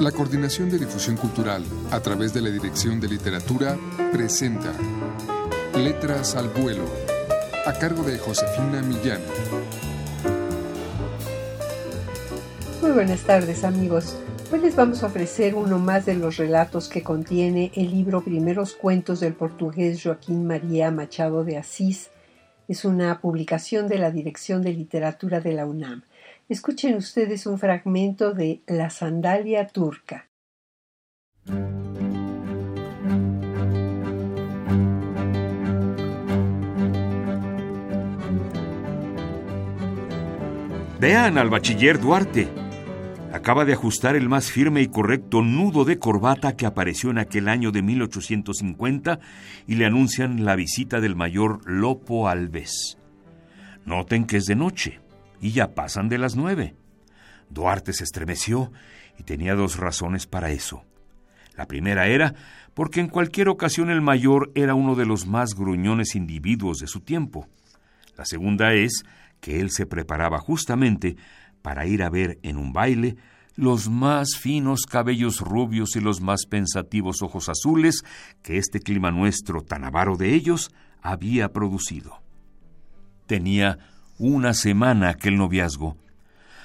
La Coordinación de Difusión Cultural, a través de la Dirección de Literatura, presenta Letras al Vuelo, a cargo de Josefina Millán. Muy buenas tardes amigos. Hoy les vamos a ofrecer uno más de los relatos que contiene el libro Primeros Cuentos del portugués Joaquín María Machado de Asís. Es una publicación de la Dirección de Literatura de la UNAM. Escuchen ustedes un fragmento de La sandalia turca. Vean al bachiller Duarte. Acaba de ajustar el más firme y correcto nudo de corbata que apareció en aquel año de 1850 y le anuncian la visita del mayor Lopo Alves. Noten que es de noche y ya pasan de las nueve. Duarte se estremeció y tenía dos razones para eso. La primera era porque en cualquier ocasión el mayor era uno de los más gruñones individuos de su tiempo. La segunda es que él se preparaba justamente para ir a ver en un baile los más finos cabellos rubios y los más pensativos ojos azules que este clima nuestro tan avaro de ellos había producido. Tenía una semana aquel noviazgo.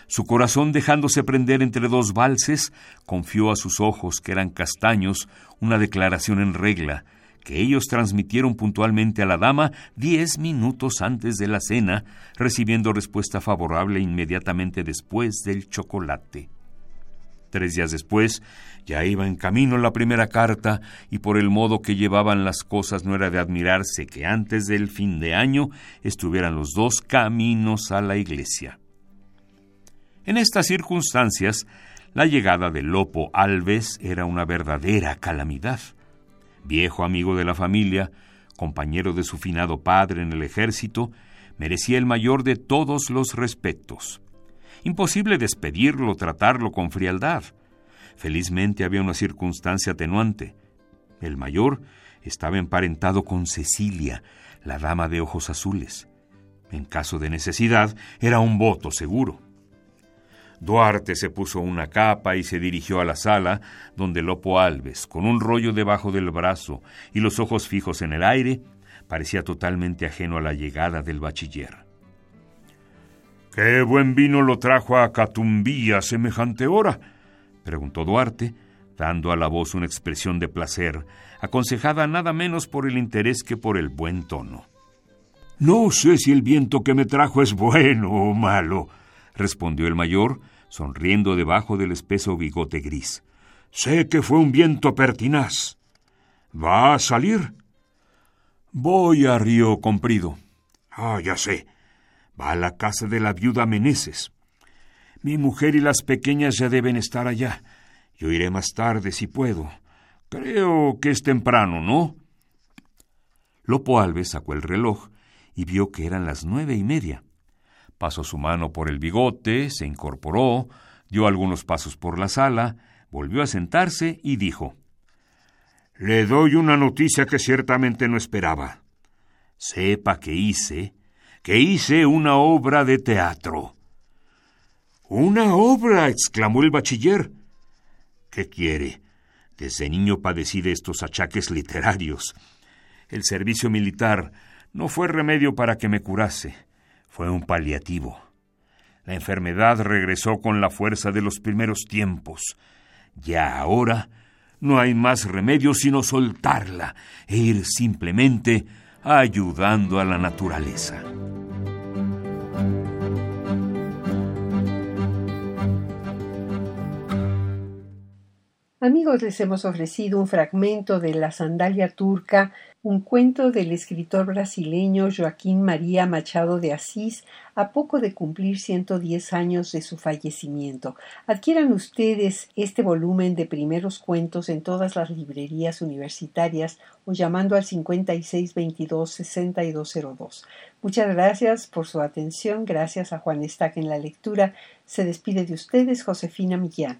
Su corazón, dejándose prender entre dos valses, confió a sus ojos, que eran castaños, una declaración en regla, que ellos transmitieron puntualmente a la dama diez minutos antes de la cena, recibiendo respuesta favorable inmediatamente después del chocolate. Tres días después, ya iba en camino la primera carta y por el modo que llevaban las cosas no era de admirarse que antes del fin de año estuvieran los dos caminos a la iglesia. En estas circunstancias, la llegada de Lopo Alves era una verdadera calamidad. Viejo amigo de la familia, compañero de su finado padre en el ejército, merecía el mayor de todos los respetos. Imposible despedirlo, tratarlo con frialdad. Felizmente había una circunstancia atenuante. El mayor estaba emparentado con Cecilia, la dama de ojos azules. En caso de necesidad, era un voto seguro. Duarte se puso una capa y se dirigió a la sala, donde Lopo Alves, con un rollo debajo del brazo y los ojos fijos en el aire, parecía totalmente ajeno a la llegada del bachiller. ¿Qué buen vino lo trajo a Catumbí a semejante hora? preguntó Duarte, dando a la voz una expresión de placer, aconsejada nada menos por el interés que por el buen tono. No sé si el viento que me trajo es bueno o malo, respondió el mayor, sonriendo debajo del espeso bigote gris. Sé que fue un viento pertinaz. ¿Va a salir? Voy a Río Comprido. Ah, ya sé. Va a la casa de la viuda Meneses. Mi mujer y las pequeñas ya deben estar allá. Yo iré más tarde si puedo. Creo que es temprano, ¿no? Lopo Alves sacó el reloj y vio que eran las nueve y media. Pasó su mano por el bigote, se incorporó, dio algunos pasos por la sala, volvió a sentarse y dijo Le doy una noticia que ciertamente no esperaba. Sepa que hice que hice una obra de teatro. ¿Una obra? exclamó el bachiller. ¿Qué quiere? Desde niño padecí de estos achaques literarios. El servicio militar no fue remedio para que me curase, fue un paliativo. La enfermedad regresó con la fuerza de los primeros tiempos. Ya ahora no hay más remedio sino soltarla e ir simplemente ayudando a la naturaleza. Amigos, les hemos ofrecido un fragmento de La sandalia turca, un cuento del escritor brasileño Joaquín María Machado de Asís, a poco de cumplir 110 años de su fallecimiento. Adquieran ustedes este volumen de primeros cuentos en todas las librerías universitarias o llamando al 5622-6202. Muchas gracias por su atención. Gracias a Juan Estac en la lectura. Se despide de ustedes Josefina Millán.